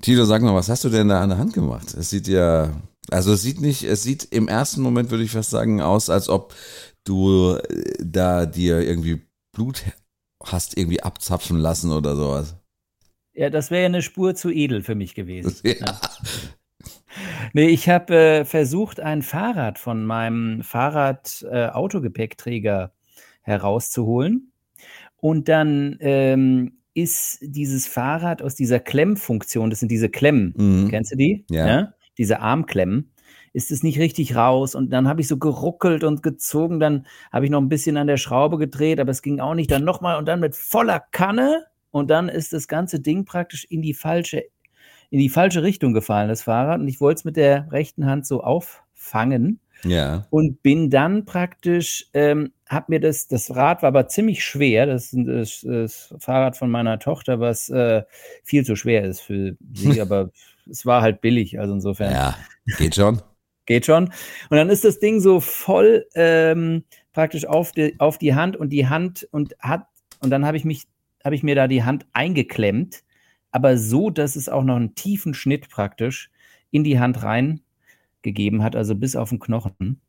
Tilo, sag mal, was hast du denn da an der Hand gemacht? Es sieht ja, also es sieht nicht, es sieht im ersten Moment, würde ich fast sagen, aus, als ob du äh, da dir irgendwie Blut hast irgendwie abzapfen lassen oder sowas. Ja, das wäre ja eine Spur zu edel für mich gewesen. Ja. Ja. Nee, ich habe äh, versucht, ein Fahrrad von meinem Fahrrad-Autogepäckträger äh, herauszuholen. Und dann ähm, ist dieses Fahrrad aus dieser Klemmfunktion, das sind diese Klemmen, mhm. kennst du die? Ja. ja. Diese Armklemmen, ist es nicht richtig raus. Und dann habe ich so geruckelt und gezogen, dann habe ich noch ein bisschen an der Schraube gedreht, aber es ging auch nicht. Dann nochmal und dann mit voller Kanne und dann ist das ganze Ding praktisch in die falsche, in die falsche Richtung gefallen, das Fahrrad. Und ich wollte es mit der rechten Hand so auffangen. Ja. Und bin dann praktisch, ähm, hab mir das, das Rad war aber ziemlich schwer, das ist das, das Fahrrad von meiner Tochter, was äh, viel zu schwer ist für sie, aber es war halt billig, also insofern. Ja, geht schon. geht schon. Und dann ist das Ding so voll ähm, praktisch auf die, auf die Hand und die Hand und hat, und dann habe ich mich, habe ich mir da die Hand eingeklemmt, aber so, dass es auch noch einen tiefen Schnitt praktisch in die Hand rein gegeben hat, also bis auf den Knochen.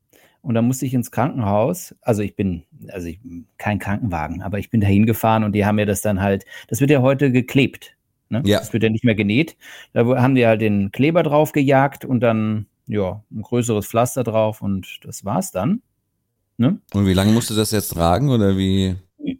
Und dann musste ich ins Krankenhaus. Also ich bin, also ich, kein Krankenwagen, aber ich bin da hingefahren und die haben mir das dann halt, das wird ja heute geklebt. Ne? Ja. Das wird ja nicht mehr genäht. Da haben die halt den Kleber drauf gejagt und dann, ja, ein größeres Pflaster drauf und das war's dann. Ne? Und wie lange musst du das jetzt tragen oder wie?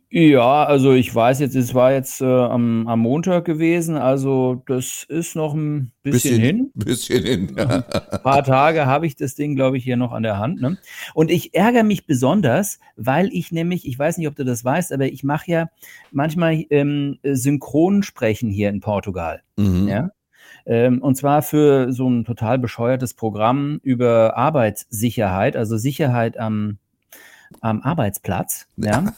Ja, also ich weiß jetzt, es war jetzt äh, am, am Montag gewesen, also das ist noch ein bisschen, bisschen hin. Bisschen hin. ein paar Tage habe ich das Ding, glaube ich, hier noch an der Hand. Ne? Und ich ärgere mich besonders, weil ich nämlich, ich weiß nicht, ob du das weißt, aber ich mache ja manchmal ähm, Synchronsprechen hier in Portugal. Mhm. Ja? Ähm, und zwar für so ein total bescheuertes Programm über Arbeitssicherheit, also Sicherheit am am Arbeitsplatz. Ja.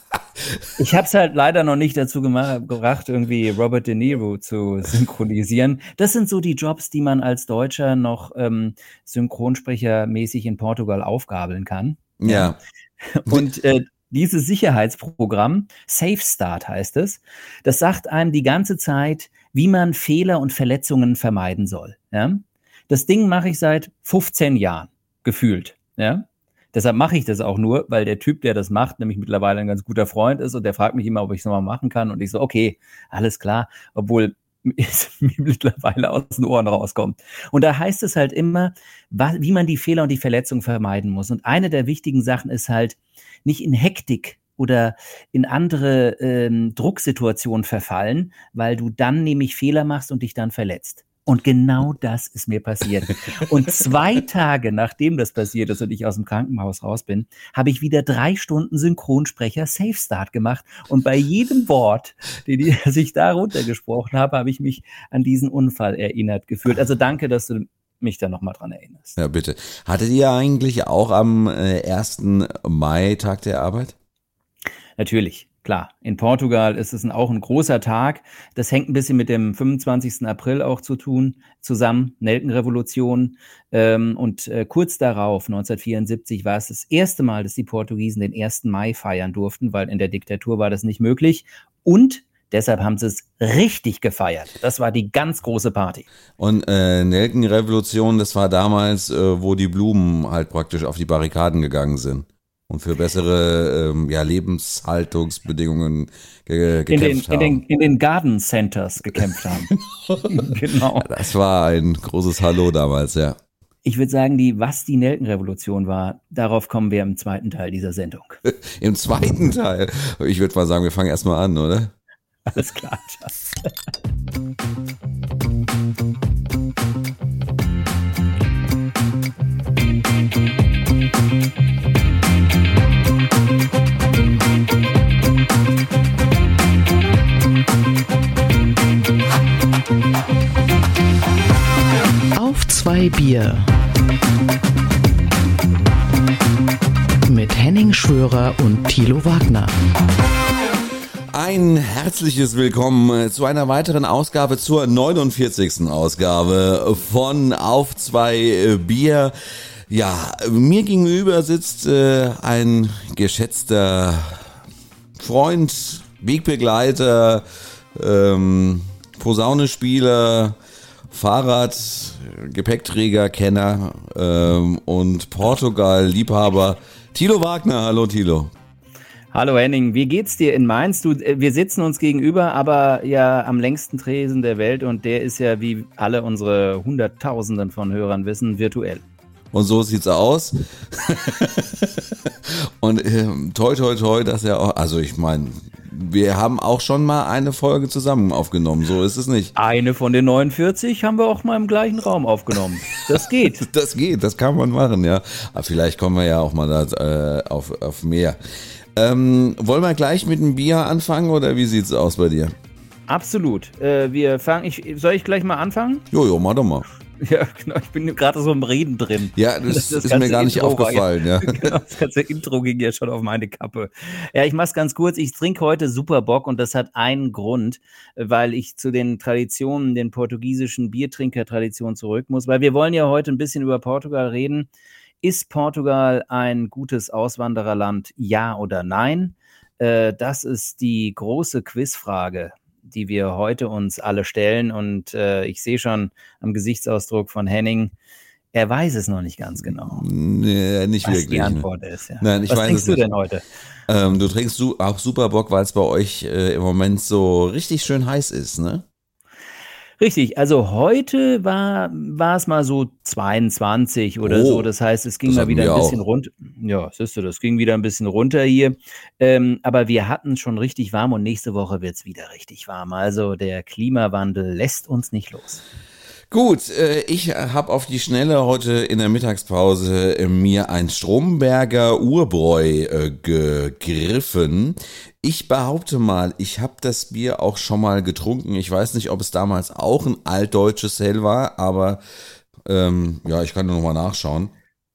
Ich habe es halt leider noch nicht dazu gemacht, gebracht, irgendwie Robert De Niro zu synchronisieren. Das sind so die Jobs, die man als Deutscher noch ähm, Synchronsprechermäßig in Portugal aufgabeln kann. Ja. Und äh, dieses Sicherheitsprogramm, Safe Start heißt es, das sagt einem die ganze Zeit, wie man Fehler und Verletzungen vermeiden soll. Ja? Das Ding mache ich seit 15 Jahren, gefühlt. Ja? Deshalb mache ich das auch nur, weil der Typ, der das macht, nämlich mittlerweile ein ganz guter Freund ist und der fragt mich immer, ob ich es nochmal machen kann. Und ich so, okay, alles klar. Obwohl es mir mittlerweile aus den Ohren rauskommt. Und da heißt es halt immer, wie man die Fehler und die Verletzungen vermeiden muss. Und eine der wichtigen Sachen ist halt, nicht in Hektik oder in andere ähm, Drucksituationen verfallen, weil du dann nämlich Fehler machst und dich dann verletzt. Und genau das ist mir passiert. Und zwei Tage nachdem das passiert ist und ich aus dem Krankenhaus raus bin, habe ich wieder drei Stunden Synchronsprecher Safe Start gemacht. Und bei jedem Wort, den ich da runtergesprochen habe, habe ich mich an diesen Unfall erinnert gefühlt. Also danke, dass du mich da nochmal dran erinnerst. Ja, bitte. Hattet ihr eigentlich auch am äh, 1. Mai Tag der Arbeit? Natürlich. Klar, in Portugal ist es auch ein großer Tag. Das hängt ein bisschen mit dem 25. April auch zu tun, zusammen, Nelkenrevolution. Ähm, und äh, kurz darauf, 1974, war es das erste Mal, dass die Portugiesen den 1. Mai feiern durften, weil in der Diktatur war das nicht möglich. Und Deshalb haben sie es richtig gefeiert. Das war die ganz große Party. Und äh, Nelkenrevolution, das war damals, äh, wo die Blumen halt praktisch auf die Barrikaden gegangen sind und für bessere ähm, ja, Lebenshaltungsbedingungen ge gekämpft in den, haben. In den, in den Garden Centers gekämpft haben. genau. Das war ein großes Hallo damals, ja. Ich würde sagen, die, was die Nelkenrevolution war, darauf kommen wir im zweiten Teil dieser Sendung. Im zweiten Teil? Ich würde mal sagen, wir fangen erstmal an, oder? Alles klar, Just. Bier. Mit Henning Schwörer und Thilo Wagner. Ein herzliches Willkommen zu einer weiteren Ausgabe, zur 49. Ausgabe von Auf zwei Bier. Ja, mir gegenüber sitzt äh, ein geschätzter Freund, Wegbegleiter, ähm, Posaunespieler, Fahrrad, Gepäckträger, Kenner ähm, und Portugal-Liebhaber Thilo Wagner. Hallo Thilo. Hallo Henning, wie geht's dir in Mainz? Du, äh, wir sitzen uns gegenüber, aber ja am längsten Tresen der Welt und der ist ja, wie alle unsere Hunderttausenden von Hörern wissen, virtuell. Und so sieht's aus. und äh, toi toi toi, dass er auch, also ich meine, wir haben auch schon mal eine Folge zusammen aufgenommen, so ist es nicht. Eine von den 49 haben wir auch mal im gleichen Raum aufgenommen. Das geht. das geht, das kann man machen, ja. Aber vielleicht kommen wir ja auch mal da, äh, auf, auf mehr. Ähm, wollen wir gleich mit dem Bier anfangen oder wie sieht's aus bei dir? Absolut. Äh, wir fangen, ich, soll ich gleich mal anfangen? Jojo, mach doch mal. Ja, genau. Ich bin gerade so im Reden drin. Ja, das, das ist mir gar nicht Intro aufgefallen. Ja. Genau, das ganze Intro ging ja schon auf meine Kappe. Ja, ich mach's ganz kurz. Ich trinke heute super Bock und das hat einen Grund, weil ich zu den Traditionen, den portugiesischen Biertrinker-Traditionen zurück muss, weil wir wollen ja heute ein bisschen über Portugal reden. Ist Portugal ein gutes Auswandererland? Ja oder nein? Äh, das ist die große Quizfrage die wir heute uns alle stellen. Und äh, ich sehe schon am Gesichtsausdruck von Henning, er weiß es noch nicht ganz genau. Nee, nicht was wirklich. die Antwort ist. Ja. Nein, ich was weiß trinkst es du nicht. denn heute? Ähm, du trinkst du auch super Bock, weil es bei euch äh, im Moment so richtig schön heiß ist, ne? Richtig, also heute war, war es mal so 22 oder Oh, so. Das heißt, es ging mal wieder ein bisschen auch. runter. Ja, siehst du, das ging wieder ein bisschen runter hier. Ähm, aber wir hatten schon richtig warm und nächste Woche wird es wieder richtig warm. Also der Klimawandel lässt uns nicht los. Gut, äh, ich habe auf die Schnelle heute in der Mittagspause äh, mir ein Stromberger Urbräu äh, gegriffen. Ich behaupte mal, ich habe das Bier auch schon mal getrunken. Ich weiß nicht, ob es damals auch ein altdeutsches Hell war, aber ähm, ja, ich kann nur noch mal nachschauen.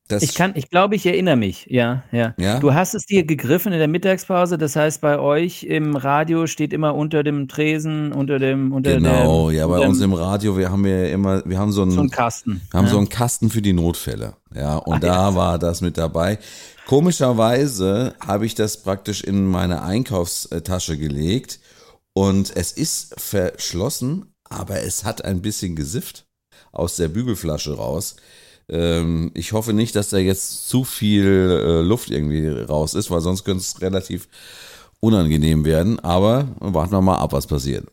Das Ich kann, ich glaube, ich erinnere mich. Ja, ja, Ja? Du hast es dir gegriffen in der Mittagspause. Das heißt, bei euch im Radio steht immer unter dem Tresen, unter dem, unter Genau, dem, ja, bei uns im Radio, wir haben ja immer, wir haben so einen, so ein Kasten. wir haben ja. so einen Kasten für die Notfälle. Ja, und Ach, da war das mit dabei. Komischerweise habe ich das praktisch in meine Einkaufstasche gelegt und es ist verschlossen, aber es hat ein bisschen gesifft aus der Bügelflasche raus. Ähm, ich hoffe nicht, dass da jetzt zu viel äh, Luft irgendwie raus ist, weil sonst könnte es relativ unangenehm werden. Aber warten wir mal ab, was passiert.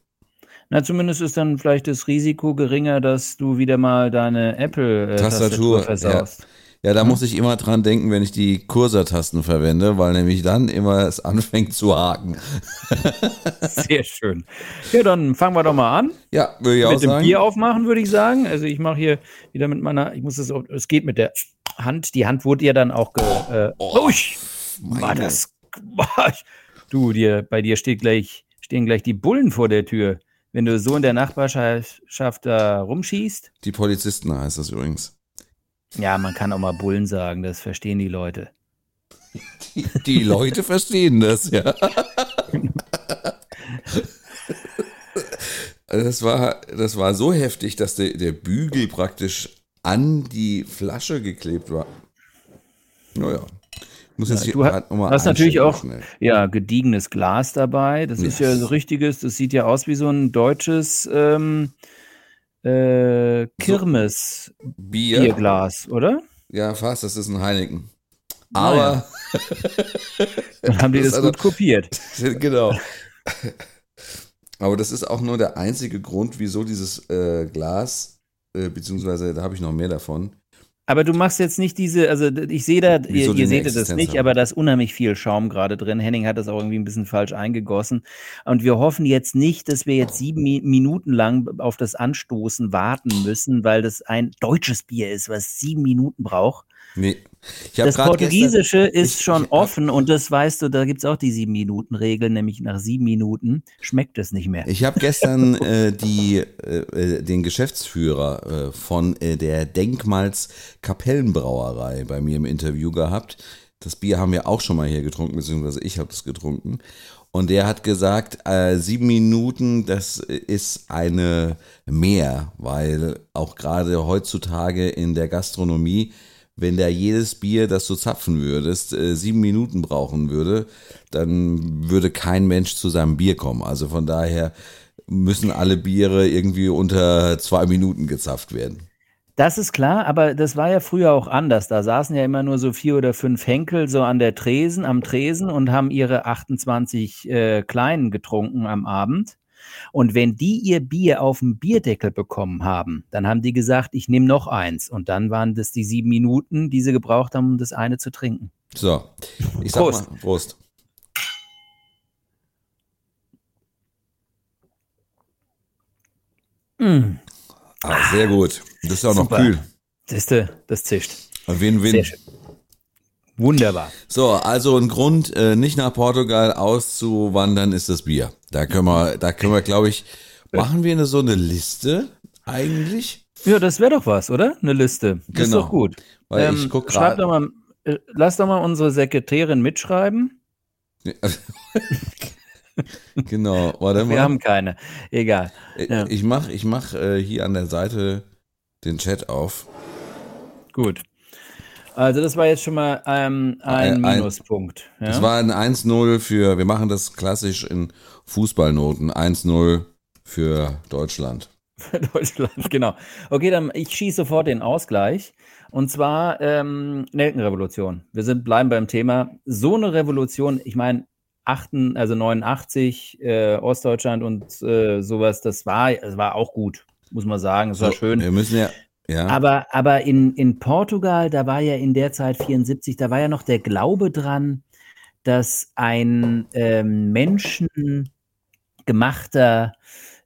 Na, zumindest ist dann vielleicht das Risiko geringer, dass du wieder mal deine Tastatur, Apple-Tastatur versaust. Ja, da muss ich immer dran denken, wenn ich die Cursor-Tasten verwende, weil nämlich dann immer es anfängt zu haken. Sehr schön. Ja, dann fangen wir doch mal an. Ja, würde ich auch mit dem sagen. Bier aufmachen, würde ich sagen. Also ich mache hier wieder mit meiner, ich muss es, auch- es geht mit der Hand. Die Hand wurde ja dann auch ge, äh, Oh, Usch, war das, du, dir, bei dir steht gleich, stehen gleich die Bullen vor der Tür. Wenn du so in der Nachbarschaft da rumschießt, Die Polizisten heißt das übrigens. Ja, man kann auch mal Bullen sagen, das verstehen die Leute. Die Leute verstehen das, ja. Also Das war, das war so heftig, dass der, der Bügel praktisch an die Flasche geklebt war. Naja. Muss jetzt Ja, du ha- grad noch mal hast natürlich auch- schnell. Ja, gediegenes Glas dabei. Das ist Ja. ja so richtiges, das sieht ja aus wie so ein deutsches ähm, äh, Kirmes. Bier. Bierglas, oder? Ja, fast, das ist ein Heineken. Ah, Aber, Dann haben die Das das, ist also- gut kopiert. genau. Aber das ist auch nur der einzige Grund, wieso dieses äh, Glas, äh, beziehungsweise da habe ich noch mehr davon. Aber du machst jetzt nicht diese, also ich sehe da, Wieso ihr, ihr seht das nicht, haben. aber da ist unheimlich viel Schaum gerade drin. Henning hat das auch irgendwie ein bisschen falsch eingegossen. Und wir hoffen jetzt nicht, dass wir jetzt sieben Mi Minuten lang auf das Anstoßen warten müssen, weil das ein deutsches Bier ist, was sieben Minuten braucht. Nee. Das Portugiesische ist ich- schon ich offen und das weißt du, da gibt es auch die sieben-Minuten-Regel, nämlich nach sieben Minuten schmeckt es nicht mehr. Ich habe gestern äh, die, äh, äh, den Geschäftsführer äh, von äh, der Denkmals Kapellenbrauerei bei mir im Interview gehabt. Das Bier haben wir auch schon mal hier getrunken, beziehungsweise ich habe es getrunken. Und der hat gesagt, äh, sieben Minuten, das ist eine mehr, weil auch gerade heutzutage in der Gastronomie wenn da jedes Bier, das du zapfen würdest, äh, sieben Minuten brauchen würde, dann würde kein Mensch zu seinem Bier kommen. Also von daher müssen alle Biere irgendwie unter zwei Minuten gezapft werden. Das ist klar, aber das war ja früher auch anders. Da saßen ja immer nur so vier oder fünf Henkel so an der Tresen, am Tresen und haben ihre 28 äh, Kleinen getrunken am Abend. Und wenn die ihr Bier auf dem Bierdeckel bekommen haben, dann haben die gesagt, ich nehme noch eins. Und dann waren das die sieben Minuten, die sie gebraucht haben, um das eine zu trinken. So, ich sag Prost. mal, Prost. Mm, Ah, sehr gut. Das ist auch noch Super. kühl. siehste, das zischt. Win, Sehr win. schön. Wunderbar. So, also ein Grund, äh, nicht nach Portugal auszuwandern, ist das Bier. Da können wir, da können wir, glaube ich, machen wir eine, so eine Liste eigentlich? Ja, das wäre doch was, oder? Eine Liste. Das ist Genau. doch gut. Weil ich Ähm, guck schreib gerade. doch mal, äh, lass doch mal unsere Sekretärin mitschreiben. genau, warte mal. Wir haben keine. Egal. Ja. Ich mach, ich mach äh, hier an der Seite den Chat auf. Gut. Also das war jetzt schon mal ähm, ein Ein- ein- Minuspunkt. Ja? Es war ein 1-0 für, wir machen das klassisch in Fußballnoten. 1-0 für Deutschland. Für Deutschland, genau. Okay, dann ich schieße sofort den Ausgleich. Und zwar ähm, Nelkenrevolution. Wir sind bleiben beim Thema. So eine Revolution, ich meine, also 89, äh, Ostdeutschland und äh, sowas, das war, das war auch gut, muss man sagen. Es war So, schön. Wir müssen ja, ja. Aber, aber in, in Portugal, da war ja in der Zeit 74, da war ja noch der Glaube dran, dass ein ähm, menschengemachter,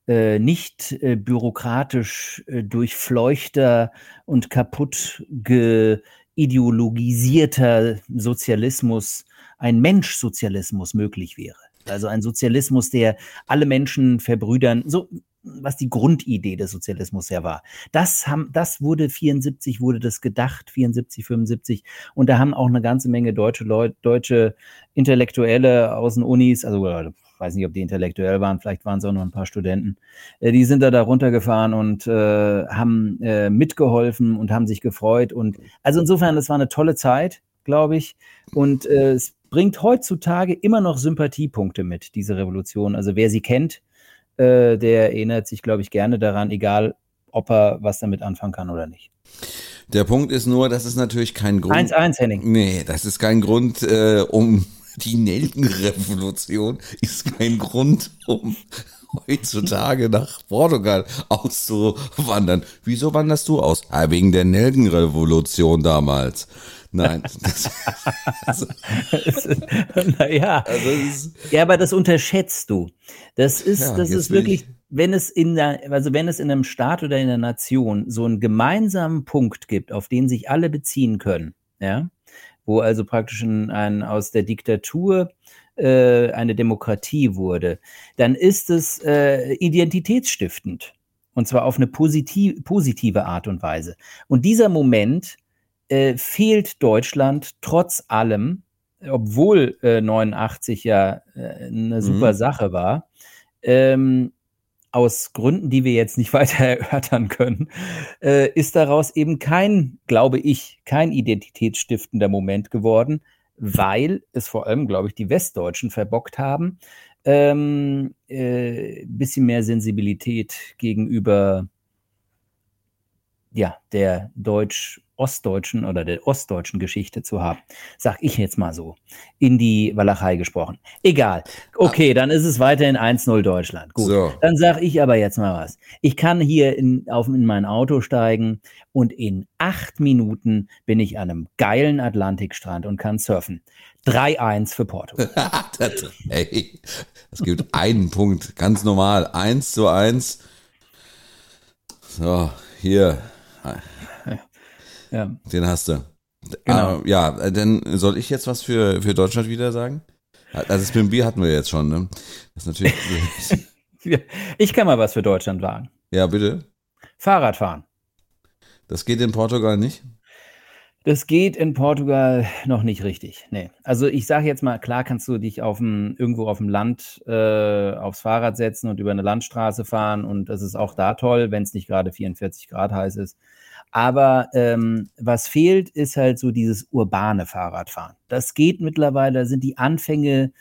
äh, nicht äh, bürokratisch äh, durchfleuchter und kaputt geideologisierter Sozialismus, ein Menschsozialismus möglich wäre. Also ein Sozialismus, der alle Menschen verbrüdern, so was die Grundidee des Sozialismus ja war. Das haben, das wurde 74 wurde das gedacht, 74, 75. Und da haben auch eine ganze Menge deutsche Leute, deutsche Intellektuelle aus den Unis, also äh, weiß nicht, ob die intellektuell waren, vielleicht waren es auch noch ein paar Studenten, äh, die sind da da runtergefahren und äh, haben äh, mitgeholfen und haben sich gefreut. Und also insofern, das war eine tolle Zeit, glaube ich. Und äh, es bringt heutzutage immer noch Sympathiepunkte mit, diese Revolution. Also wer sie kennt, äh, der erinnert sich, glaube ich, gerne daran, egal ob er was damit anfangen kann oder nicht. Der Punkt ist nur, das ist natürlich kein Grund. 1-1, Henning. Nee, das ist kein Grund, äh, um die Nelkenrevolution ist kein Grund, um heutzutage nach Portugal auszuwandern. Wieso wanderst du aus? Ah, wegen der Nelkenrevolution damals. Nein, das, naja. also das ist, Ja, aber das unterschätzt du. Das ist, Ja, das ist wirklich, ich- wenn es in der, also wenn es in einem Staat oder in einer Nation so einen gemeinsamen Punkt gibt, auf den sich alle beziehen können, ja, wo also praktisch ein, ein aus der Diktatur äh, eine Demokratie wurde, dann ist es äh, identitätsstiftend. Und zwar auf eine positiv, positive Art und Weise. Und dieser Moment äh, fehlt Deutschland trotz allem, obwohl äh, 89 ja äh, eine super Mhm. Sache war, ähm, aus Gründen, die wir jetzt nicht weiter erörtern können, äh, ist daraus eben kein, glaube ich, kein identitätsstiftender Moment geworden, weil es vor allem, glaube ich, die Westdeutschen verbockt haben, ähm, äh, bisschen mehr Sensibilität gegenüber ja, der deutsch-ostdeutschen oder der ostdeutschen Geschichte zu haben. Sag ich jetzt mal so. In die Walachei gesprochen. Egal. Okay, dann ist es weiterhin 1-0 Deutschland. Gut. So. Dann sag ich aber jetzt mal was. Ich kann hier in, auf, in mein Auto steigen und in acht Minuten bin ich an einem geilen Atlantikstrand und kann surfen. 3-1 für Portugal. das, ey, es gibt einen Punkt, ganz normal, eins zu eins. So, hier, Ja. den hast du. Genau. Ah, ja, dann soll ich jetzt was für, für Deutschland wieder sagen? Also das mit dem Bier hatten wir jetzt schon, ne? Das ist natürlich. Ich kann mal was für Deutschland wagen. ja, bitte. Fahrradfahren. Das geht in Portugal nicht. Das geht in Portugal noch nicht richtig. Nee. Also ich sage jetzt mal, klar kannst du dich auf dem, irgendwo auf dem Land äh, aufs Fahrrad setzen und über eine Landstraße fahren und das ist auch da toll, wenn es nicht gerade 44 Grad heiß ist. Aber ähm, was fehlt, ist halt so dieses urbane Fahrradfahren. Das geht mittlerweile, da sind die Anfänge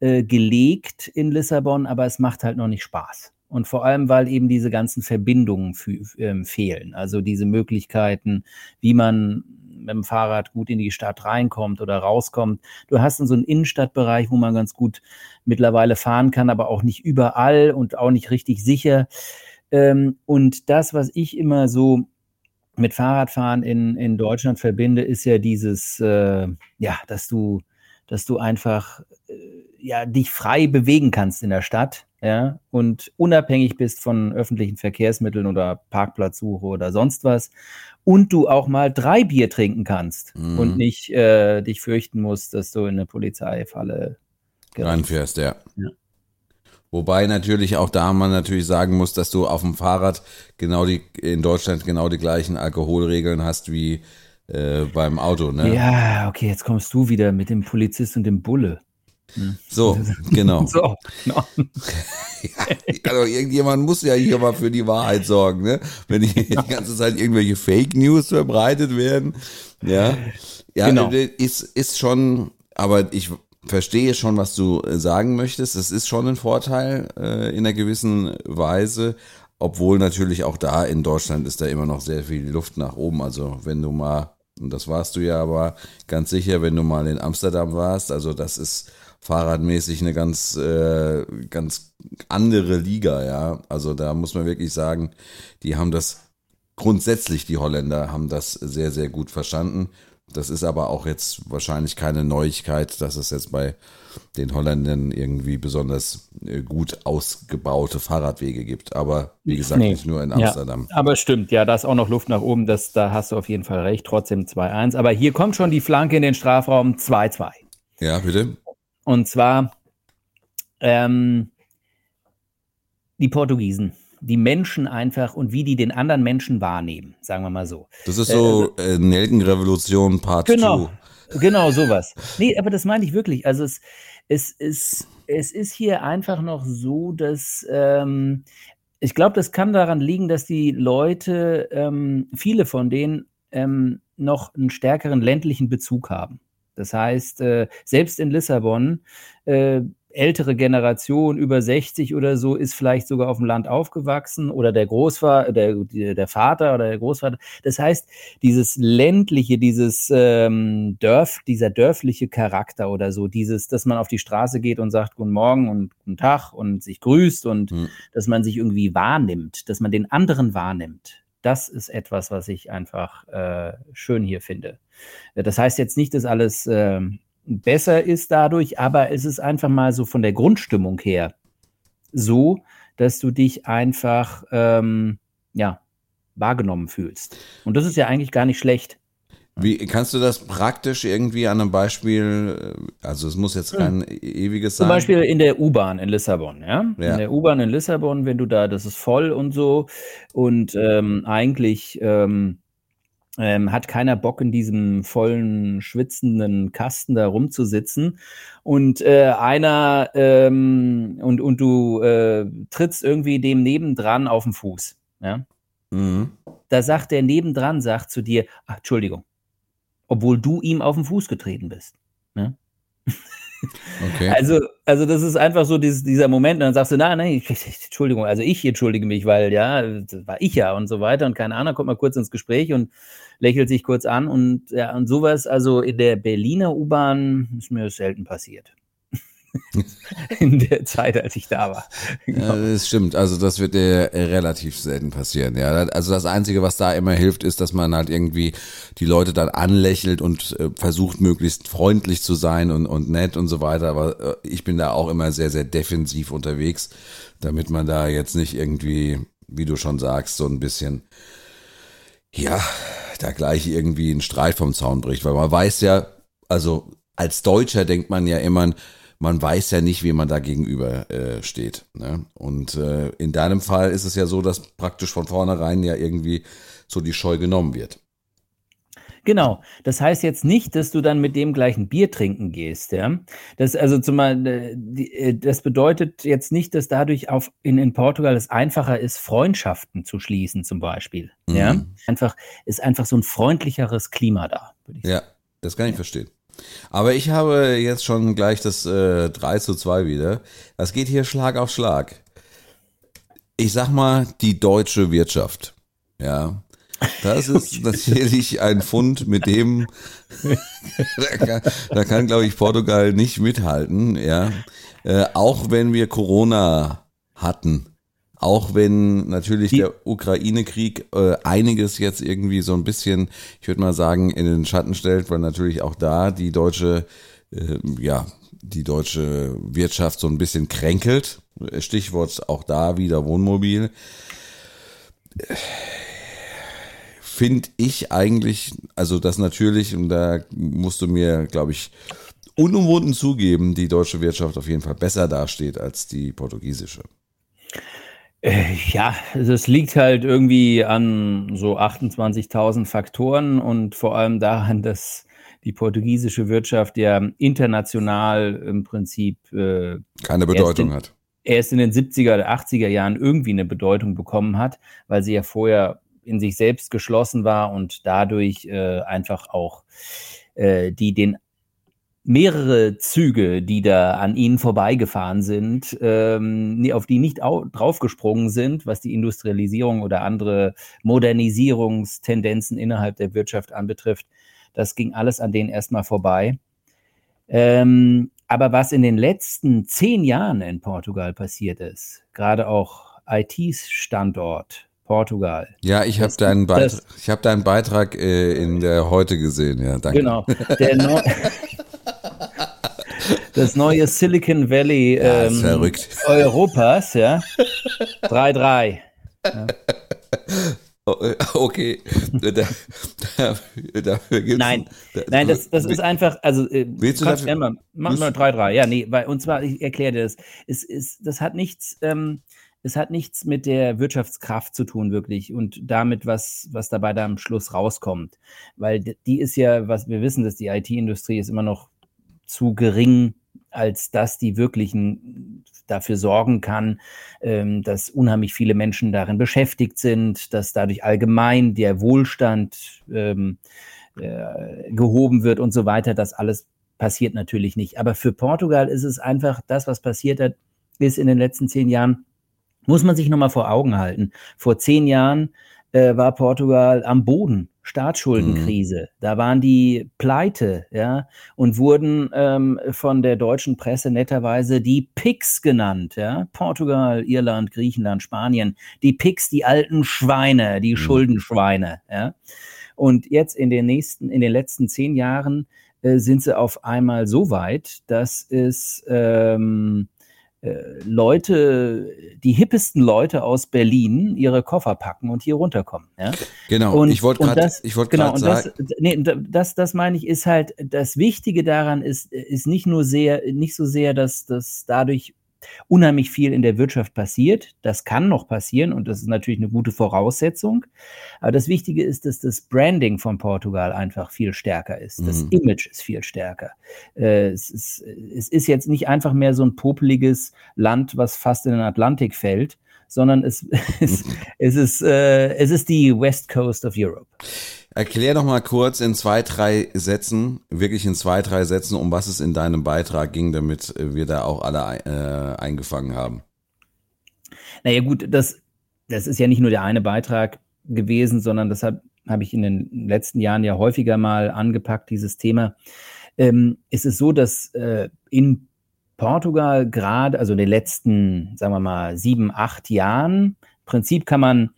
äh, gelegt in Lissabon, aber es macht halt noch nicht Spaß. Und vor allem, weil eben diese ganzen Verbindungen äh, fehlen. Also diese Möglichkeiten, wie man mit dem Fahrrad gut in die Stadt reinkommt oder rauskommt. Du hast so einen Innenstadtbereich, wo man ganz gut mittlerweile fahren kann, aber auch nicht überall und auch nicht richtig sicher. Ähm, und das, was ich immer so mit Fahrradfahren in, in Deutschland verbinde, ist ja dieses, äh, ja, dass du, dass du einfach äh, ja, dich frei bewegen kannst in der Stadt, ja, und unabhängig bist von öffentlichen Verkehrsmitteln oder Parkplatzsuche oder sonst was. Und du auch mal drei Bier trinken kannst mhm. und nicht äh, dich fürchten musst, dass du in eine Polizeifalle reinfährst, ja. ja. Wobei natürlich auch da man natürlich sagen muss, dass du auf dem Fahrrad genau die, in Deutschland genau die gleichen Alkoholregeln hast wie äh, beim Auto, ne? Ja, okay, jetzt kommst du wieder mit dem Polizist und dem Bulle. So, genau. so, genau. ja, also irgendjemand muss ja hier mal für die Wahrheit sorgen, ne? Wenn die, die ganze Zeit irgendwelche Fake News verbreitet werden. Ja, ja genau. ist, ist schon, aber ich verstehe schon, was du äh, sagen möchtest. Es ist schon ein Vorteil äh, in einer gewissen Weise, obwohl natürlich auch da in Deutschland ist da immer noch sehr viel Luft nach oben. Also wenn du mal, und das warst du ja aber ganz sicher, wenn du mal in Amsterdam warst, also das ist fahrradmäßig eine ganz, äh, ganz andere Liga, ja. Also da muss man wirklich sagen, die haben das grundsätzlich, die Holländer haben das sehr, sehr gut verstanden. Das ist aber auch jetzt wahrscheinlich keine Neuigkeit, dass es jetzt bei den Holländern irgendwie besonders äh, gut ausgebaute Fahrradwege gibt. Aber wie gesagt, nee. nicht nur in Amsterdam. Ja, aber stimmt, ja, da ist auch noch Luft nach oben. Das, da hast du auf jeden Fall recht. Trotzdem 2-1. Aber hier kommt schon die Flanke in den Strafraum 2-2. Ja, bitte. Und zwar ähm, die Portugiesen die Menschen einfach und wie die den anderen Menschen wahrnehmen, sagen wir mal so. Das ist so äh, äh Nelkenrevolution Part 2. Genau, genau sowas. Nee, aber das meine ich wirklich. Also es, es, ist, es ist hier einfach noch so, dass ähm, ich glaube, das kann daran liegen, dass die Leute, ähm, viele von denen, ähm, noch einen stärkeren ländlichen Bezug haben. Das heißt, äh, selbst in Lissabon äh, ältere Generation, über 60 oder so, ist vielleicht sogar auf dem Land aufgewachsen oder der Großvater, der, der Vater oder der Großvater. Das heißt, dieses ländliche, dieses ähm, Dörf, dieser dörfliche Charakter oder so, dieses, dass man auf die Straße geht und sagt Guten Morgen und Guten Tag und sich grüßt und mhm. dass man sich irgendwie wahrnimmt, dass man den anderen wahrnimmt. Das ist etwas, was ich einfach äh, schön hier finde. Das heißt jetzt nicht, dass alles äh, besser ist dadurch, aber es ist einfach mal so von der Grundstimmung her so, dass du dich einfach ähm, ja wahrgenommen fühlst. Und das ist ja eigentlich gar nicht schlecht. Wie kannst du das praktisch irgendwie an einem Beispiel, äh, also es muss jetzt hm. kein hm. ewiges sein. Zum Beispiel in der U-Bahn in Lissabon, ja? ja. In der U-Bahn in Lissabon, wenn du da, das ist voll und so und ähm, eigentlich ähm, ähm, hat keiner Bock, in diesem vollen, schwitzenden Kasten da rumzusitzen. Und äh, einer ähm, und, und du äh, trittst irgendwie dem nebendran auf den Fuß. Ja? Mhm. Da sagt der nebendran, sagt zu dir, ach, Entschuldigung, obwohl du ihm auf den Fuß getreten bist. Ja? Okay. Also, also das ist einfach so dieses, dieser Moment, und dann sagst du, nein, nein, Entschuldigung, also ich entschuldige mich, weil ja, das war ich ja und so weiter und keine Ahnung, kommt mal kurz ins Gespräch und lächelt sich kurz an und ja, und sowas, also in der Berliner U-Bahn ist mir selten passiert. in der Zeit, als ich da war. Genau. Ja, das stimmt. Also das wird dir relativ selten passieren. Ja, also das Einzige, was da immer hilft, ist, dass man halt irgendwie die Leute dann anlächelt und äh, versucht, möglichst freundlich zu sein und, und nett und so weiter. Aber äh, ich bin da auch immer sehr, sehr defensiv unterwegs, damit man da jetzt nicht irgendwie, wie du schon sagst, so ein bisschen, ja, da gleich irgendwie einen Streit vom Zaun bricht. Weil man weiß ja, also als Deutscher denkt man ja immer, man weiß ja nicht, wie man da gegenüber äh, steht. Ne? Und äh, in deinem Fall ist es ja so, dass praktisch von vornherein ja irgendwie so die Scheu genommen wird. Genau. Das heißt jetzt nicht, dass du dann mit dem gleichen Bier trinken gehst, ja. Das also zumal äh, äh, das bedeutet jetzt nicht, dass dadurch auf in, in Portugal es einfacher ist, Freundschaften zu schließen, zum Beispiel. Mhm. Ja. Einfach ist einfach so ein freundlicheres Klima da. Ja, das kann ich ja. verstehen. Aber ich habe jetzt schon gleich das äh, 3 zu 2 wieder. Das geht hier Schlag auf Schlag. Ich sag mal, die deutsche Wirtschaft. Ja. Das ist natürlich ein Fund, mit dem da kann, da kann glaube ich, Portugal nicht mithalten, ja. Äh, auch wenn wir Corona hatten. Auch wenn natürlich Die, der Ukraine-Krieg äh, einiges jetzt irgendwie so ein bisschen, ich würde mal sagen, in den Schatten stellt, weil natürlich auch da die deutsche, äh, ja, die deutsche Wirtschaft so ein bisschen kränkelt. Stichwort auch da wieder Wohnmobil finde ich eigentlich, also das natürlich, und da musst du mir, glaube ich, unumwunden zugeben, die deutsche Wirtschaft auf jeden Fall besser dasteht als die portugiesische. Äh, ja, das liegt halt irgendwie an so 28.000 Faktoren und vor allem daran, dass die portugiesische Wirtschaft ja international im Prinzip äh, keine Bedeutung in, hat. Erst in den 70er oder 80er Jahren irgendwie eine Bedeutung bekommen hat, weil sie ja vorher in sich selbst geschlossen war und dadurch äh, einfach auch äh, die den mehrere Züge, die da an ihnen vorbeigefahren sind, ähm, auf die nicht draufgesprungen sind, was die Industrialisierung oder andere Modernisierungstendenzen innerhalb der Wirtschaft anbetrifft. Das ging alles an denen erstmal vorbei. Ähm, aber was in den letzten zehn Jahren in Portugal passiert ist, gerade auch IT-Standort, Portugal. Ja, ich habe deinen, Beitrag, ich hab deinen Beitrag äh, in der Heute gesehen. Ja, danke. Genau. Neu das neue Silicon Valley ja, ähm, Europas, ja. 3-3. Ja. Oh, äh, okay, da, da, dafür gibt's Nein, da, nein, das, das ist einfach, also äh, willst du dafür, mal, mach mal 3-3, ja, nee, weil, und zwar, ich erkläre dir das, es ist, das hat nichts, ähm, es hat nichts mit der Wirtschaftskraft zu tun, wirklich, und damit, was, was dabei da am Schluss rauskommt. Weil die ist ja, was wir wissen, dass die IT-Industrie ist immer noch zu gering, als dass die wirklichen dafür sorgen kann, ähm, dass unheimlich viele Menschen darin beschäftigt sind, dass dadurch allgemein der Wohlstand ähm, äh, gehoben wird und so weiter. Das alles passiert natürlich nicht. Aber für Portugal ist es einfach das, was passiert hat, ist in den letzten zehn Jahren muss man sich nochmal vor Augen halten. Vor zehn Jahren äh, war Portugal am Boden, Staatsschuldenkrise. Mhm. Da waren die pleite, ja, und wurden ähm, von der deutschen Presse netterweise die PICs genannt, ja. Portugal, Irland, Griechenland, Spanien. Die PICs, die alten Schweine, die mhm. Schuldenschweine, ja. Und jetzt in den nächsten, in den letzten zehn Jahren äh, sind sie auf einmal so weit, dass es ähm, äh, Leute, die hippesten Leute aus Berlin ihre Koffer packen und hier runterkommen. Ja? Genau, und, ich wollte gerade wollt genau, sagen. Das, nee, das, das meine ich, ist halt, das Wichtige daran ist, ist nicht nur sehr, nicht so sehr, dass das dadurch unheimlich viel in der Wirtschaft passiert. Das kann noch passieren und das ist natürlich eine gute Voraussetzung. Aber das Wichtige ist, dass das Branding von Portugal einfach viel stärker ist. Das mhm. Image ist viel stärker. Äh, es, ist, es ist jetzt nicht einfach mehr so ein popeliges Land, was fast in den Atlantik fällt, sondern es, es, es, ist, äh, es ist die West Coast of Europe. Erklär doch mal kurz in zwei, drei Sätzen, wirklich in zwei, drei Sätzen, um was es in deinem Beitrag ging, damit wir da auch alle äh, eingefangen haben. Naja gut, das, das ist ja nicht nur der eine Beitrag gewesen, sondern das habe hab ich in den letzten Jahren ja häufiger mal angepackt, dieses Thema. Ähm, es ist so, dass äh, in Portugal gerade, also in den letzten, sagen wir mal, sieben, acht Jahren, im Prinzip kann man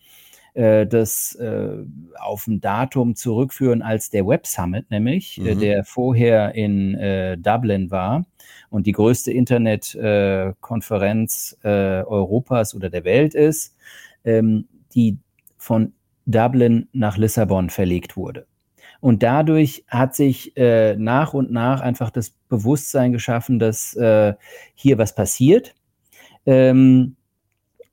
äh, das äh, auf ein Datum zurückführen als der Web Summit, nämlich, äh, mhm. der vorher in äh, Dublin war und die größte Internetkonferenz äh, Europas oder der Welt ist, ähm, die von Dublin nach Lissabon verlegt wurde. Und dadurch hat sich äh, nach und nach einfach das Bewusstsein geschaffen, dass äh, hier was passiert. Ähm,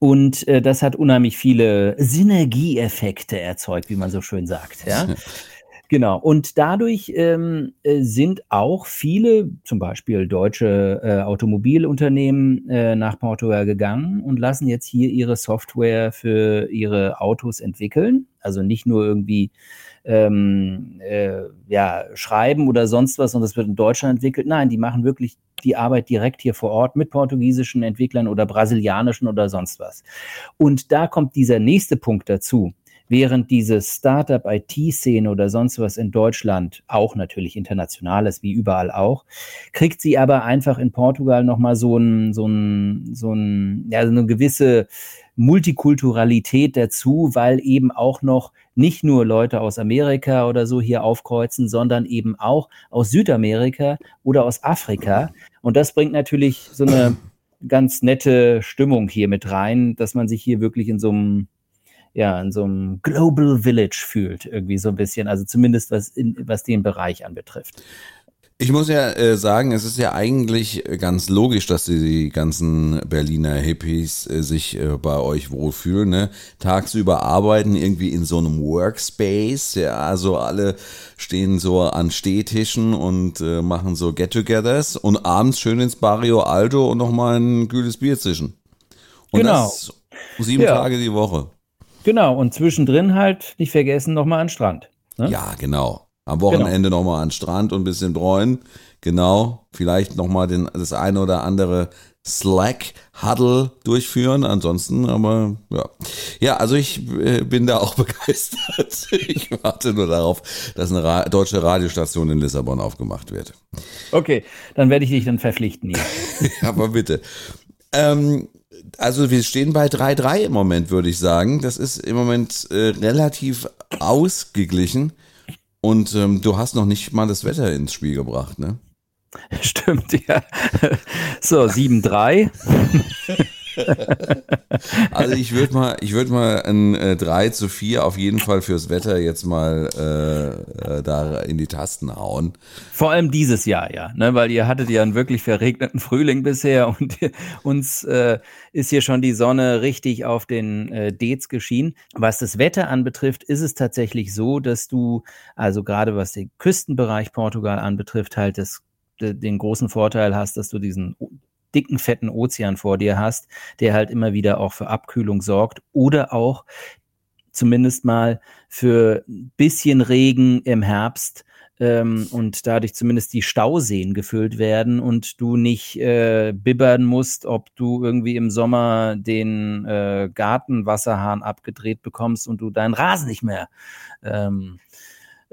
und äh, das hat unheimlich viele Synergieeffekte erzeugt, wie man so schön sagt. Ja? Genau. Und dadurch ähm, äh, sind auch viele, zum Beispiel deutsche äh, Automobilunternehmen, äh, nach Portugal gegangen und lassen jetzt hier ihre Software für ihre Autos entwickeln. Also nicht nur irgendwie ähm, äh, ja, schreiben oder sonst was und das wird in Deutschland entwickelt. Nein, die machen wirklich die Arbeit direkt hier vor Ort mit portugiesischen Entwicklern oder brasilianischen oder sonst was. Und da kommt dieser nächste Punkt dazu. Während diese Startup-IT-Szene oder sonst was in Deutschland auch natürlich international ist, wie überall auch, kriegt sie aber einfach in Portugal nochmal so ein, so ein, so ein, ja, so eine gewisse Multikulturalität dazu, weil eben auch noch nicht nur Leute aus Amerika oder so hier aufkreuzen, sondern eben auch aus Südamerika oder aus Afrika. Und das bringt natürlich so eine ganz nette Stimmung hier mit rein, dass man sich hier wirklich in so einem ja, in so einem Global Village fühlt, irgendwie so ein bisschen, also zumindest was, in, was den Bereich anbetrifft. Ich muss ja äh, sagen, es ist ja eigentlich ganz logisch, dass die, die ganzen Berliner Hippies äh, sich äh, bei euch wohlfühlen. Ne? Tagsüber arbeiten irgendwie in so einem Workspace. Ja, also alle stehen so an Stehtischen und äh, machen so Get-togethers und abends schön ins Barrio Alto und nochmal ein kühles Bier zwischen. Und Genau. das sieben Ja. Tage die Woche. Genau, und zwischendrin halt nicht vergessen, nochmal an den Strand. Ne? Ja, genau. Am Wochenende noch nochmal an den Strand und ein bisschen bräunen. Genau. Vielleicht nochmal das eine oder andere Slack-Huddle durchführen. Ansonsten, aber ja. Ja, also ich äh, bin da auch begeistert. Ich warte nur darauf, dass eine Ra deutsche Radiostation in Lissabon aufgemacht wird. Okay, dann werde ich dich dann verpflichten hier. Aber bitte. Ähm, also wir stehen bei 3-3 im Moment, würde ich sagen. Das ist im Moment äh, relativ ausgeglichen. Und ähm, du hast noch nicht mal das Wetter ins Spiel gebracht, ne? Stimmt, ja. So, 7-3. Also ich würde mal, ich würde mal ein äh, 3 zu 4 auf jeden Fall fürs Wetter jetzt mal äh, äh, da in die Tasten hauen. Vor allem dieses Jahr, ja, ne, weil ihr hattet ja einen wirklich verregneten Frühling bisher und uns äh, ist hier schon die Sonne richtig auf den äh, Dates geschienen. Was das Wetter anbetrifft, ist es tatsächlich so, dass du, also gerade was den Küstenbereich Portugal anbetrifft, halt das, de- den großen Vorteil hast, dass du diesen dicken, fetten Ozean vor dir hast, der halt immer wieder auch für Abkühlung sorgt oder auch zumindest mal für ein bisschen Regen im Herbst ähm, und dadurch zumindest die Stauseen gefüllt werden und du nicht äh, bibbern musst, ob du irgendwie im Sommer den äh, Gartenwasserhahn abgedreht bekommst und du deinen Rasen nicht mehr ähm, äh,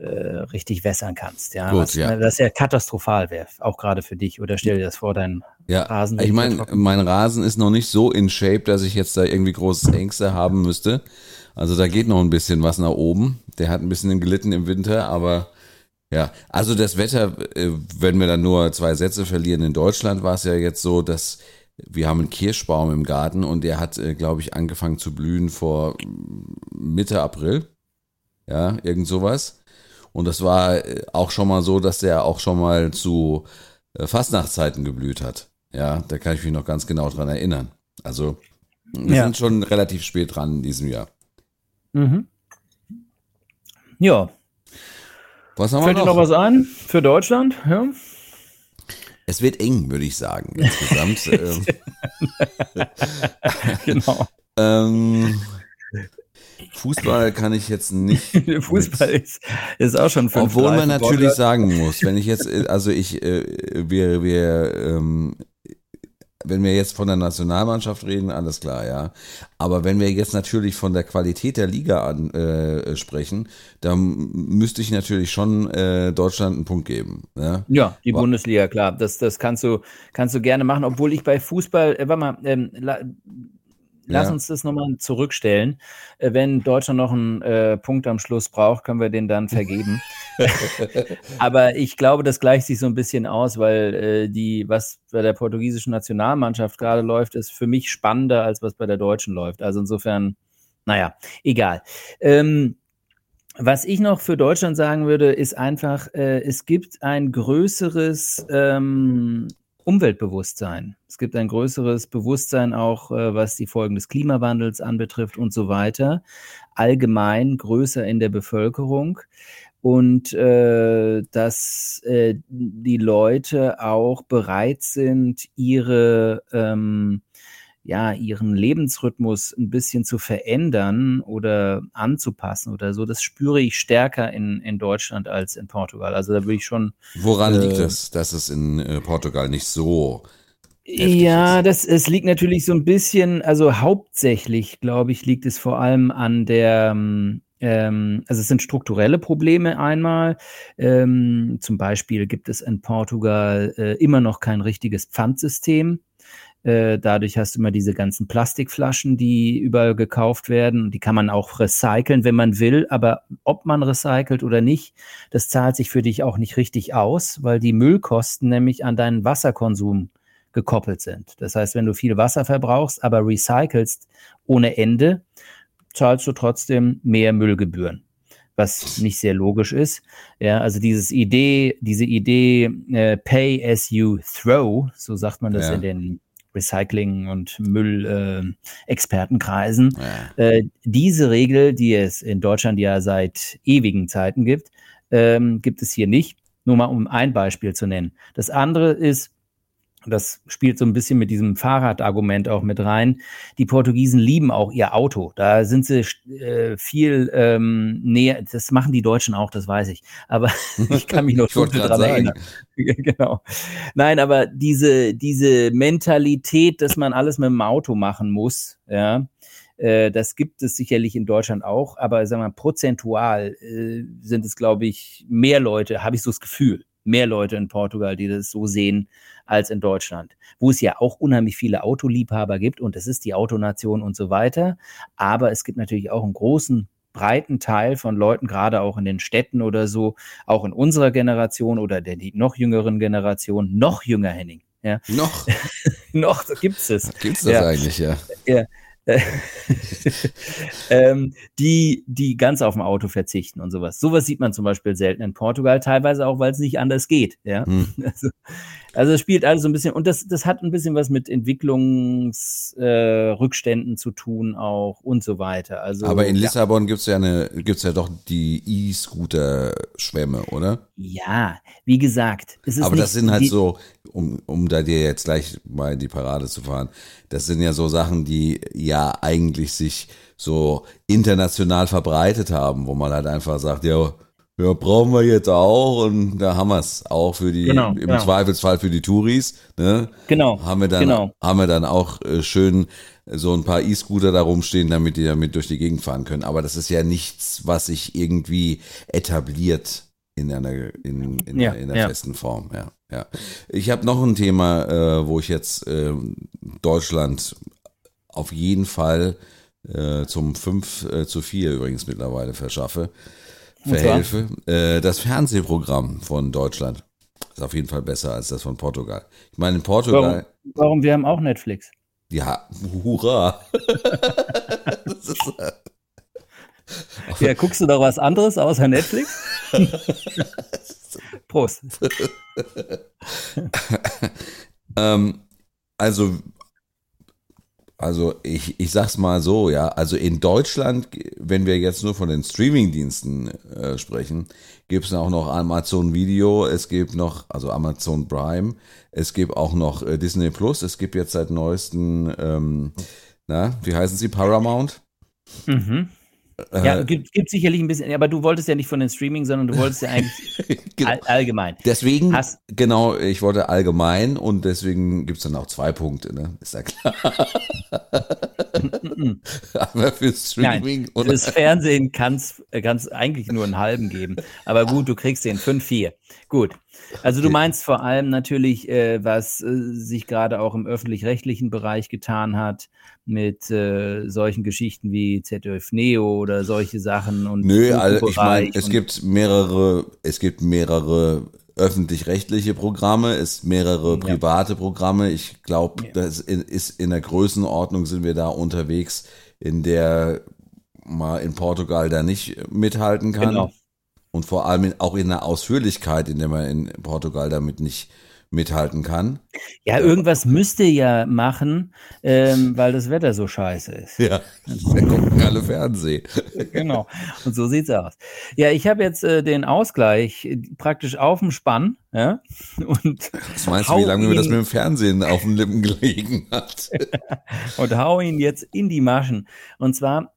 richtig wässern kannst. Ja, Gut, was, ja. das ja katastrophal wäre, auch gerade für dich. Oder stell dir das vor, dein Ja, Rasen ich meine, mein Rasen ist noch nicht so in Shape, dass ich jetzt da irgendwie große Ängste haben müsste. Also da geht noch ein bisschen was nach oben. Der hat ein bisschen gelitten im Winter, aber ja, also das Wetter, äh, wenn wir dann nur zwei Sätze verlieren, in Deutschland war es ja jetzt so, dass wir haben einen Kirschbaum im Garten und der hat, äh, glaube ich, angefangen zu blühen vor Mitte April. Ja, irgend sowas. Und das war äh, auch schon mal so, dass der auch schon mal zu äh, Fastnachtszeiten geblüht hat. Ja, da kann ich mich noch ganz genau dran erinnern. Also, wir Ja. sind schon relativ spät dran in diesem Jahr. Mhm. Ja, Was haben fällt wir dir noch? noch was ein für Deutschland? Ja. Es wird eng, würde ich sagen, insgesamt. ähm, Genau. ähm, Fußball kann ich jetzt nicht. Fußball ist, ist auch schon fünf Obwohl man natürlich Portugal. sagen muss, wenn ich jetzt, also ich, äh, wir, wir, ähm, wenn wir jetzt von der Nationalmannschaft reden, alles klar, ja. Aber wenn wir jetzt natürlich von der Qualität der Liga an, äh, sprechen, dann müsste ich natürlich schon äh, Deutschland einen Punkt geben. Ja? Ja, die Wa- Bundesliga, klar. Das, das kannst du, kannst du gerne machen, obwohl ich bei Fußball, äh, warte mal, ähm, lass Ja. uns das nochmal zurückstellen. Äh, wenn Deutschland noch einen äh, Punkt am Schluss braucht, können wir den dann vergeben. Aber ich glaube, das gleicht sich so ein bisschen aus, weil äh, die, was bei der portugiesischen Nationalmannschaft gerade läuft, ist für mich spannender, als was bei der deutschen läuft. Also insofern, naja, egal. Ähm, was ich noch für Deutschland sagen würde, ist einfach, äh, es gibt ein größeres ähm, Umweltbewusstsein. Es gibt ein größeres Bewusstsein auch, äh, was die Folgen des Klimawandels anbetrifft und so weiter. Allgemein größer in der Bevölkerung. und äh, dass äh, die Leute auch bereit sind, ihre ähm, ja, ihren Lebensrhythmus ein bisschen zu verändern oder anzupassen oder so, das spüre ich stärker in, in Deutschland als in Portugal. Also da würde ich schon. Woran äh, liegt es, dass es in äh, Portugal nicht so ja, das, es liegt natürlich so ein bisschen, also hauptsächlich, glaube ich, liegt es vor allem an der, ähm, also es sind strukturelle Probleme einmal. Ähm, zum Beispiel gibt es in Portugal äh, immer noch kein richtiges Pfandsystem. Äh, dadurch hast du immer diese ganzen Plastikflaschen, die überall gekauft werden. Die kann man auch recyceln, wenn man will. Aber ob man recycelt oder nicht, das zahlt sich für dich auch nicht richtig aus, weil die Müllkosten nämlich an deinen Wasserkonsum gekoppelt sind. Das heißt, wenn du viel Wasser verbrauchst, aber recycelst ohne Ende, zahlst du trotzdem mehr Müllgebühren was nicht sehr logisch ist. Ja, also dieses Idee, diese Idee, äh, pay as you throw, so sagt man das ja. in den Recycling- und Müll-Expertenkreisen. Äh, äh, diese Regel, die es in Deutschland ja seit ewigen Zeiten gibt, ähm, gibt es hier nicht. Nur mal um ein Beispiel zu nennen. Das andere ist, das spielt so ein bisschen mit diesem Fahrradargument auch mit rein. Die Portugiesen lieben auch ihr Auto. Da sind sie äh, viel ähm, näher. Das machen die Deutschen auch, das weiß ich. Aber ich kann mich noch gut daran erinnern. genau. Nein, aber diese, diese Mentalität, dass man alles mit dem Auto machen muss, ja, äh, das gibt es sicherlich in Deutschland auch. Aber sagen wir mal, prozentual äh, sind es, glaube ich, mehr Leute, habe ich so das Gefühl mehr Leute in Portugal, die das so sehen als in Deutschland, wo es ja auch unheimlich viele Autoliebhaber gibt und es ist die Autonation und so weiter. Aber es gibt natürlich auch einen großen breiten Teil von Leuten, gerade auch in den Städten oder so, auch in unserer Generation oder der die noch jüngeren Generation, noch jünger Henning. Ja. Noch? noch gibt es es. Gibt es das ja. eigentlich, ja. ja. ähm, die, die ganz auf dem Auto verzichten und sowas. Sowas sieht man zum Beispiel selten in Portugal, teilweise auch, weil es nicht anders geht. Ja? Hm. Also, also es spielt alles so ein bisschen, und das, das hat ein bisschen was mit Entwicklungsrückständen äh, zu tun auch und so weiter. Also, Aber in Lissabon ja. gibt es ja eine, gibt's ja doch die E-Scooter-Schwämme, oder? Ja, wie gesagt. Aber das sind halt so, um, um da dir jetzt gleich mal in die Parade zu fahren, das sind ja so Sachen, die ja eigentlich sich so international verbreitet haben, wo man halt einfach sagt, ja, ja, brauchen wir jetzt auch und da haben wir es auch für die, genau, im genau. Zweifelsfall für die Touris, ne? Genau. Haben wir dann, genau. haben wir dann auch äh, schön so ein paar E-Scooter da rumstehen, damit die damit durch die Gegend fahren können. Aber das ist ja nichts, was sich irgendwie etabliert in einer, in, in, ja, in einer ja. festen Form, ja. Ja, ich habe noch ein Thema, äh, wo ich jetzt äh, Deutschland auf jeden Fall äh, zum 5 äh, zu 4 übrigens mittlerweile verschaffe, verhelfe. Äh, das Fernsehprogramm von Deutschland ist auf jeden Fall besser als das von Portugal. Ich meine, in Portugal. Warum? Warum? Wir haben auch Netflix. Ja, hurra. ist, äh, ja, guckst du doch was anderes außer Netflix? Prost. ähm, also, also ich, ich sag's mal so, ja, also in Deutschland, wenn wir jetzt nur von den Streamingdiensten äh, sprechen, gibt es auch noch Amazon Video, es gibt noch, also Amazon Prime, es gibt auch noch äh, Disney Plus, es gibt jetzt seit neuesten, ähm, na, wie heißen sie, Paramount? Mhm. Ja, äh, gibt, gibt sicherlich ein bisschen, aber du wolltest ja nicht von den Streaming, sondern du wolltest ja eigentlich genau. all, allgemein. Deswegen, Hast, genau, ich wollte allgemein und deswegen gibt es dann auch zwei Punkte, ne? Ist ja klar. aber für Streaming Nein, oder? Fürs Fernsehen kann es äh, eigentlich nur einen halben geben. Aber gut, du kriegst den 5-4. Gut. Also du meinst vor allem natürlich, äh, was äh, sich gerade auch im öffentlich-rechtlichen Bereich getan hat mit äh, solchen Geschichten wie ZDF Neo oder solche Sachen und Nö, also ich meine, es gibt mehrere, es gibt mehrere öffentlich-rechtliche Programme, es mehrere private Programme. Ich glaube, ja. das ist in der Größenordnung sind wir da unterwegs, in der mal in Portugal da nicht mithalten kann. Genau und vor allem auch in der Ausführlichkeit, in der man in Portugal damit nicht mithalten kann. Ja, irgendwas müsste ja machen, ähm, weil das Wetter so scheiße ist. Ja, wir gucken alle Fernsehen. genau. Und so sieht's aus. Ja, ich habe jetzt äh, den Ausgleich praktisch auf dem Spann. Ja? Und Was meinst du, wie lange mir das mit dem Fernsehen auf den Lippen gelegen hat? und hau ihn jetzt in die Maschen. Und zwar,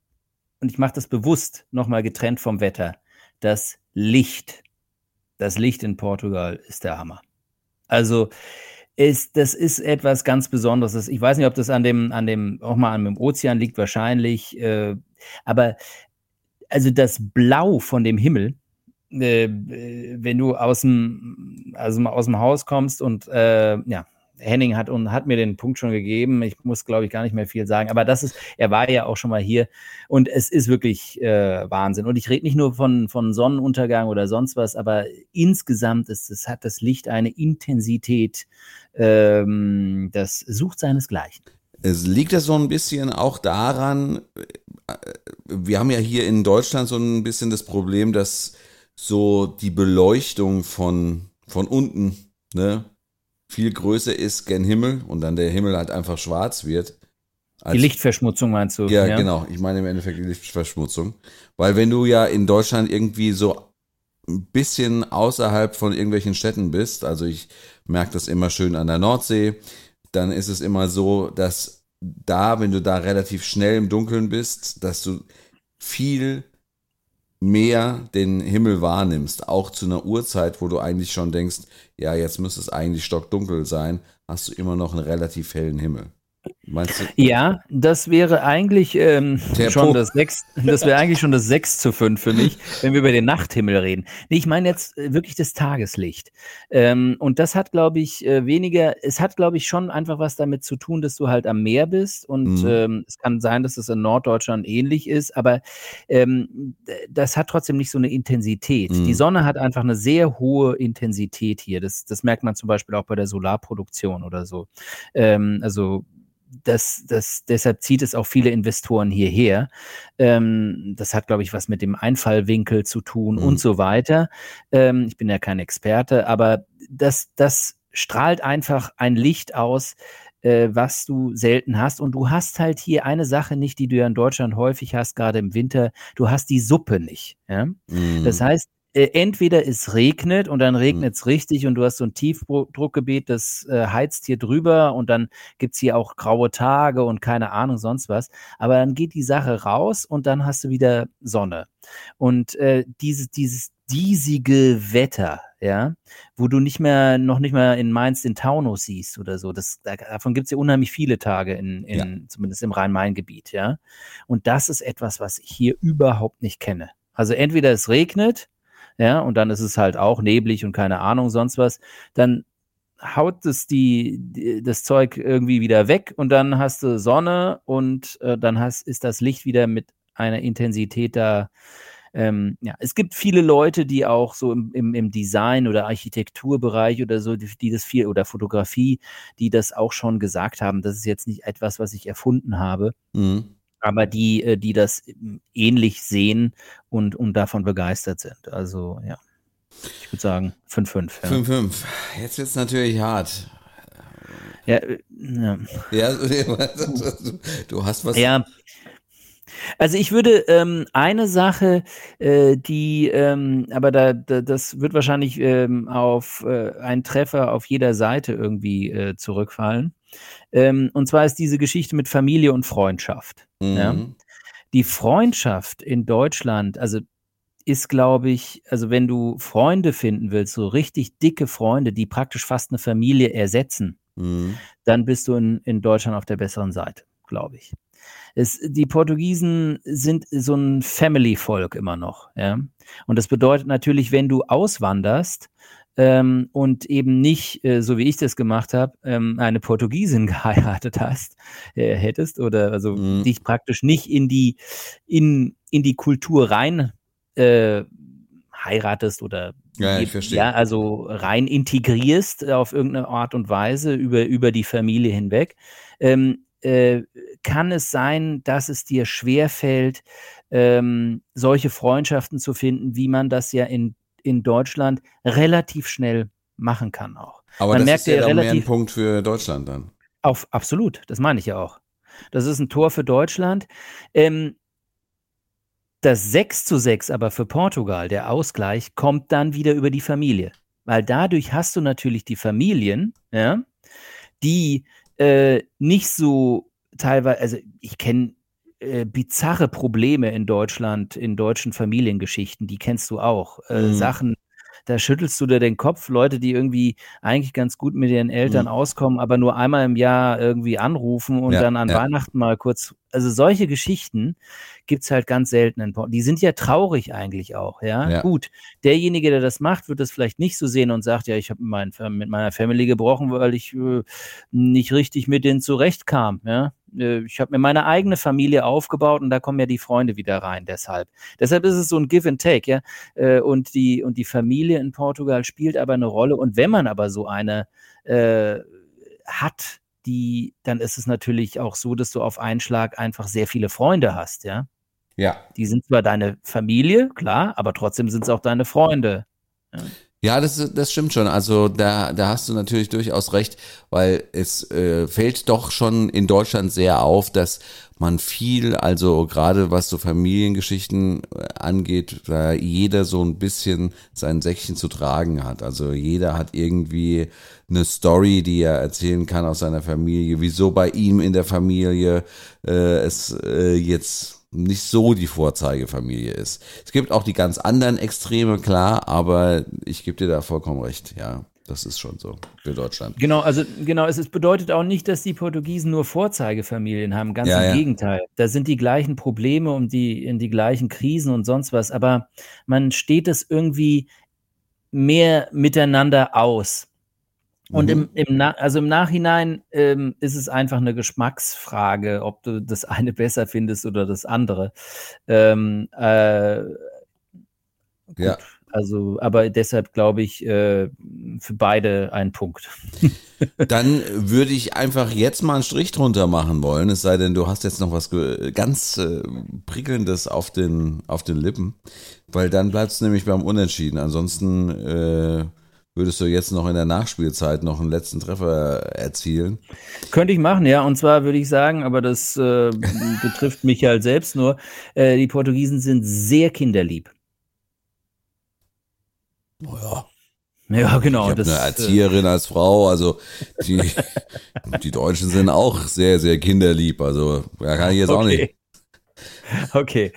und ich mache das bewusst nochmal getrennt vom Wetter, das Licht. Das Licht in Portugal ist der Hammer. Also ist, das ist etwas ganz Besonderes. Ich weiß nicht, ob das an dem, an dem, auch mal an dem Ozean liegt, wahrscheinlich. Äh, aber also das Blau von dem Himmel, äh, wenn du aus dem, also aus dem Haus kommst und äh, ja, Henning hat hat mir den Punkt schon gegeben. Ich muss, glaube ich, gar nicht mehr viel sagen. Aber das ist, er war ja auch schon mal hier und es ist wirklich äh, Wahnsinn. Und ich rede nicht nur von, von Sonnenuntergang oder sonst was, aber insgesamt ist es, hat das Licht eine Intensität, ähm, das sucht seinesgleichen. Es liegt ja so ein bisschen auch daran, äh, wir haben ja hier in Deutschland so ein bisschen das Problem, dass so die Beleuchtung von, von unten, ne, viel größer ist gen Himmel und dann der Himmel halt einfach schwarz wird. die Lichtverschmutzung meinst du? Ja, ja, genau. Ich meine im Endeffekt die Lichtverschmutzung. Weil wenn du ja in Deutschland irgendwie so ein bisschen außerhalb von irgendwelchen Städten bist, also ich merke das immer schön an der Nordsee, dann ist es immer so, dass da, wenn du da relativ schnell im Dunkeln bist, dass du viel mehr den Himmel wahrnimmst, auch zu einer Uhrzeit, wo du eigentlich schon denkst, ja, jetzt müsste es eigentlich stockdunkel sein, hast du immer noch einen relativ hellen Himmel. Meinst du? Ja, das wäre eigentlich ähm, schon das 6, das wäre eigentlich schon das 6 zu 5 für mich, wenn wir über den Nachthimmel reden. Nee, ich meine jetzt äh, wirklich das Tageslicht. Ähm, und das hat, glaube ich, äh, weniger, es hat, glaube ich, schon einfach was damit zu tun, dass du halt am Meer bist. Und mhm. ähm, es kann sein, dass es in Norddeutschland ähnlich ist, aber ähm, das hat trotzdem nicht so eine Intensität. Mhm. Die Sonne hat einfach eine sehr hohe Intensität hier. Das, das merkt man zum Beispiel auch bei der Solarproduktion oder so. Ähm, also das, das, deshalb zieht es auch viele Investoren hierher. Ähm, das hat, glaube ich, was mit dem Einfallwinkel zu tun mhm. und so weiter. Ähm, ich bin ja kein Experte, aber das, das strahlt einfach ein Licht aus, äh, was du selten hast. Und du hast halt hier eine Sache nicht, die du ja in Deutschland häufig hast, gerade im Winter. Du hast die Suppe nicht. Ja? Mhm. Das heißt, äh, entweder es regnet und dann regnet es mhm. richtig und du hast so ein Tiefdruckgebiet, das äh, heizt hier drüber und dann gibt's hier auch graue Tage und keine Ahnung, sonst was. Aber dann geht die Sache raus und dann hast du wieder Sonne. Und äh, dieses, dieses diesige Wetter, ja, wo du nicht mehr, noch nicht mehr in Mainz den Taunus siehst oder so. Das, davon gibt's ja unheimlich viele Tage in, in ja. zumindest im Rhein-Main-Gebiet, ja. Und das ist etwas, was ich hier überhaupt nicht kenne. Also entweder es regnet ja, und dann ist es halt auch neblig und keine Ahnung, sonst was, dann haut es die, die, das Zeug irgendwie wieder weg und dann hast du Sonne und äh, dann hast, ist das Licht wieder mit einer Intensität da. Ähm, ja, es gibt viele Leute, die auch so im, im, im Design oder Architekturbereich oder so, die, die, das viel oder Fotografie, die das auch schon gesagt haben. Das ist jetzt nicht etwas, was ich erfunden habe. Mhm aber die, äh, die das ähm, ähnlich sehen und, und davon begeistert sind. Also ja, ich würde sagen 5-5. Ja. 5-5. Jetzt wird es natürlich hart. Ja, äh, ja. ja du hast was. Ja. Also ich würde ähm, eine Sache, äh, die, ähm, aber da, da, das wird wahrscheinlich ähm, auf äh, einen Treffer auf jeder Seite irgendwie äh, zurückfallen. Ähm, und zwar ist diese Geschichte mit Familie und Freundschaft. Mhm. Ja? Die Freundschaft in Deutschland, also ist, glaube ich, also wenn du Freunde finden willst, so richtig dicke Freunde, die praktisch fast eine Familie ersetzen, mhm. dann bist du in, in Deutschland auf der besseren Seite, glaube ich. Es, die Portugiesen sind so ein Family-Volk immer noch, ja. Und das bedeutet natürlich, wenn du auswanderst, ähm, und eben nicht, äh, so wie ich das gemacht habe, ähm, eine Portugiesin geheiratet hast, äh, hättest oder also mhm. dich praktisch nicht in die, in, in die Kultur rein äh, heiratest oder ja, ich verstehe. ja, also rein integrierst auf irgendeine Art und Weise über, über die Familie hinweg, ähm, äh, kann es sein, dass es dir schwerfällt, ähm, solche Freundschaften zu finden, wie man das ja in in Deutschland relativ schnell machen kann auch. Aber Man das merkt ist ja dann mehr ein relativ- Punkt für Deutschland dann. Auf, absolut, das meine ich ja auch. Das ist ein Tor für Deutschland. Ähm, das 6 zu 6 aber für Portugal, der Ausgleich, kommt dann wieder über die Familie. Weil dadurch hast du natürlich die Familien, ja, die äh, nicht so teilweise, also ich kenne äh, bizarre Probleme in Deutschland, in deutschen Familiengeschichten, die kennst du auch. Äh, Mhm. Sachen, da schüttelst du dir den Kopf, Leute, die irgendwie eigentlich ganz gut mit ihren Eltern Mhm. auskommen, aber nur einmal im Jahr irgendwie anrufen und Ja, dann an ja. Weihnachten mal kurz. Also solche Geschichten gibt's halt ganz selten in Portugal. Die sind ja traurig eigentlich auch, ja? Ja. Gut, derjenige, der das macht, wird das vielleicht nicht so sehen und sagt, ja, ich habe Fam- mit meiner Family gebrochen, weil ich äh, nicht richtig mit denen zurechtkam, ja. Äh, Ich habe mir meine eigene Familie aufgebaut und da kommen ja die Freunde wieder rein, deshalb. Deshalb ist es so ein Give and Take, ja. Äh, Und die, und die Familie in Portugal spielt aber eine Rolle. Und wenn man aber so eine äh, hat, die, dann ist es natürlich auch so, dass du auf einen Schlag einfach sehr viele Freunde hast, ja. Ja. Die sind zwar deine Familie, klar, aber trotzdem sind es auch deine Freunde. Ja, das, das stimmt schon. Also da, da hast du natürlich durchaus recht, weil es äh, fällt doch schon in Deutschland sehr auf, dass man viel, also gerade was so Familiengeschichten äh, angeht, da jeder so ein bisschen sein Säckchen zu tragen hat. Also jeder hat irgendwie eine Story, die er erzählen kann aus seiner Familie, wieso bei ihm in der Familie äh, es äh, jetzt nicht so die Vorzeigefamilie ist. Es gibt auch die ganz anderen Extreme, klar, aber ich gebe dir da vollkommen recht, ja. Das ist schon so für Deutschland. Genau, also genau, es bedeutet auch nicht, dass die Portugiesen nur Vorzeigefamilien haben. Ganz Ja, im ja. Gegenteil. Da sind die gleichen Probleme und die in die gleichen Krisen und sonst was. Aber man steht es irgendwie mehr miteinander aus. Und Mhm. im, im, also im Nachhinein ähm, ist es einfach eine Geschmacksfrage, ob du das eine besser findest oder das andere. Ähm, äh, gut, Ja. Also, aber deshalb glaube ich, äh, für beide ein Punkt. Dann würde ich einfach jetzt mal einen Strich drunter machen wollen, es sei denn, du hast jetzt noch was ganz äh, prickelndes auf den, auf den Lippen, weil dann bleibst du nämlich beim Unentschieden. Ansonsten äh, würdest du jetzt noch in der Nachspielzeit noch einen letzten Treffer erzielen. Könnte ich machen, ja. Und zwar würde ich sagen, aber das äh, betrifft mich halt selbst nur, äh, die Portugiesen sind sehr kinderlieb. Naja, Ja, genau. ich habe eine äh, Erzieherin als Frau, also die, die Deutschen sind auch sehr, sehr kinderlieb. Also da kann ich jetzt auch nicht. okay. Okay,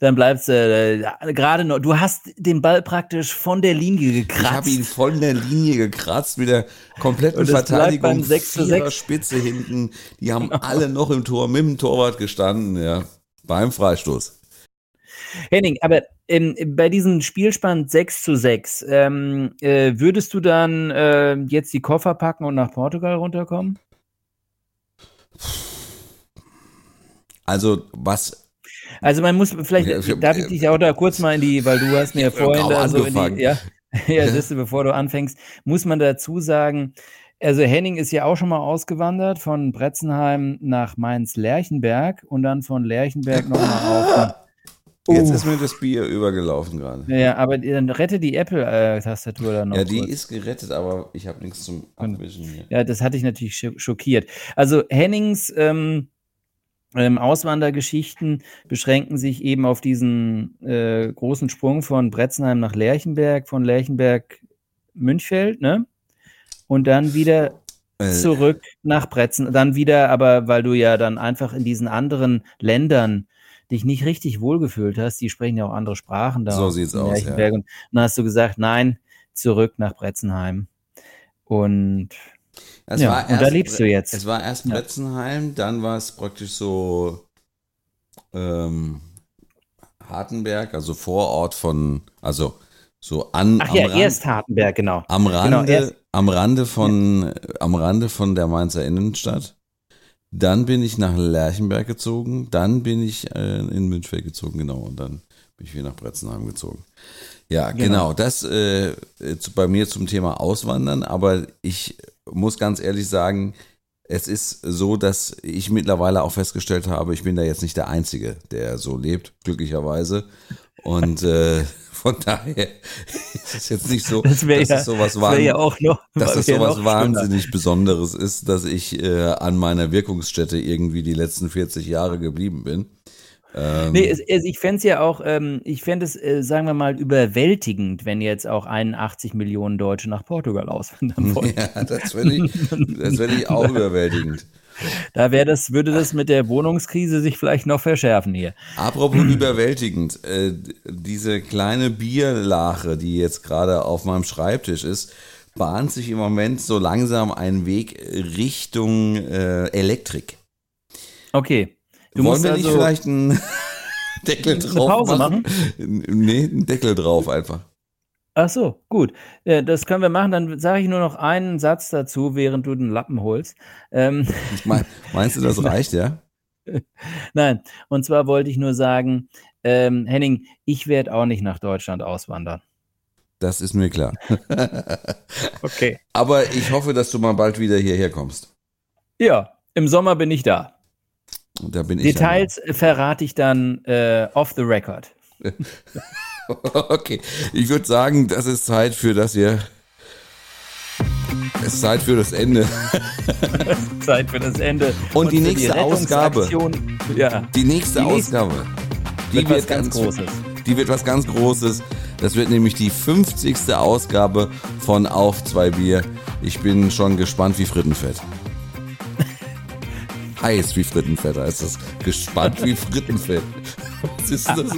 dann bleibst äh, gerade noch. Du hast den Ball praktisch von der Linie Ich gekratzt. habe ihn von der Linie gekratzt mit der kompletten Verteidigung. beim 6 zu 6. Vierer Spitze hinten. Die haben alle noch im Tor mit dem Torwart gestanden, ja. Beim Freistoß. Henning, aber ähm, bei diesem Spielspann 6 zu 6, ähm, äh, würdest du dann äh, jetzt die Koffer packen und nach Portugal runterkommen? Also, was. Also man muss vielleicht, Ja, ich- darf ich dich auch da kurz mal in die, weil du hast mir ja vorhin da so in die, ja, ja, siehst du, bevor du anfängst, muss man dazu sagen, also Henning ist ja auch schon mal ausgewandert von Bretzenheim nach Mainz-Lerchenberg und dann von Lerchenberg nochmal auf. Jetzt Oh. ist mir das Bier übergelaufen gerade. Ja, aber dann rette die Apple-Tastatur dann noch. Ja, die kurz. ist gerettet, aber ich habe nichts zum Abwischen hier. Ja, das hatte ich natürlich scho- schockiert. Also Hennings ähm, ähm, Auswandergeschichten beschränken sich eben auf diesen äh, großen Sprung von Bretzenheim nach Lerchenberg, von Lerchenberg Münchfeld, ne? Und dann wieder Äh, zurück nach Bretzen. Dann wieder, aber weil du ja dann einfach in diesen anderen Ländern dich nicht richtig wohlgefühlt hast, die sprechen ja auch andere Sprachen da. So sieht's aus, Lerchenberg. Und dann hast du gesagt, nein, zurück nach Bretzenheim. Und es ja, war und da erst lebst du jetzt. Es war erst Ja. Bretzenheim, dann war es praktisch so ähm, Hartenberg, also Vorort von, also so an Ach ja, Rand, erst Hartenberg, genau. am Rande, Genau, am Rande von, am Rande von der Mainzer Innenstadt. Dann bin ich nach Lerchenberg gezogen, dann bin ich äh, in Münchfeld gezogen, genau, und dann bin ich wieder nach Bretzenheim gezogen. Ja, genau, Genau. das äh, zu, bei mir zum Thema Auswandern, aber ich muss ganz ehrlich sagen, es ist so, dass ich mittlerweile auch festgestellt habe, ich bin da jetzt nicht der Einzige, der so lebt, glücklicherweise. Und äh, von daher ist jetzt nicht so, Das dass ja, es sowas das ja auch noch. dass das wär sowas noch wahnsinnig Besonderes ist, dass ich äh, an meiner Wirkungsstätte irgendwie die letzten 40 Jahre geblieben bin. Ähm, Nee, es, es, ich fände es ja auch, ähm, ich fände es, äh, sagen wir mal, überwältigend, wenn jetzt auch 81 Millionen Deutsche nach Portugal auswandern wollen. ja, das finde ich, das ich auch überwältigend. Da wäre das, würde das mit der Wohnungskrise sich vielleicht noch verschärfen hier. Apropos überwältigend, äh, diese kleine Bierlache, die jetzt gerade auf meinem Schreibtisch ist, bahnt sich im Moment so langsam einen Weg Richtung äh, Elektrik. Okay. Du Wollen musst wir nicht also vielleicht einen Deckel drauf Pause machen? Nee, einen Deckel drauf einfach. Ach so, gut. Das können wir machen. Dann sage ich nur noch einen Satz dazu, während du den Lappen holst. Ähm, mein, meinst du, das reicht, ja? nein, und zwar wollte ich nur sagen, ähm, Henning, ich werde auch nicht nach Deutschland auswandern. Das ist mir klar. Okay. Aber ich hoffe, dass du mal bald wieder hierher kommst. Ja, im Sommer bin ich da. Und da bin ich. Details verrate ich dann äh, off the record. Okay, ich würde sagen, das ist Zeit für das hier. Es ist Zeit für das Ende. Zeit für das Ende. Und die für nächste Ausgabe. Rettungsaktion- Ja, Die nächste Die nächste- Ausgabe. wird was ganz Großes. Die wird was ganz Großes. Das wird nämlich die 50. Ausgabe von Auf zwei Bier. Ich bin schon gespannt wie Frittenfett. Heiß wie Frittenfett heißt das. Gespannt wie Frittenfett. Was ist das?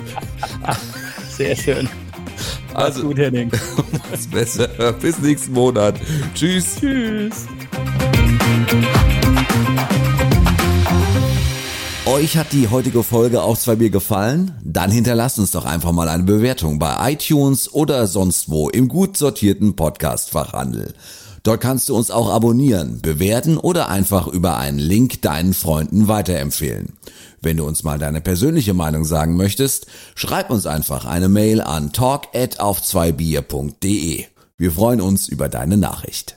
Sehr schön. Mach's Also, gut, Henning. was besser. Bis nächsten Monat. Tschüss. Tschüss. Euch hat die heutige Folge auf zwei Bier gefallen? Dann hinterlasst uns doch einfach mal eine Bewertung bei iTunes oder sonst wo im gut sortierten Podcast-Fachhandel. Dort kannst du uns auch abonnieren, bewerten oder einfach über einen Link deinen Freunden weiterempfehlen. Wenn du uns mal deine persönliche Meinung sagen möchtest, schreib uns einfach eine Mail an talk at auf zwei Bier.de. Wir freuen uns über deine Nachricht.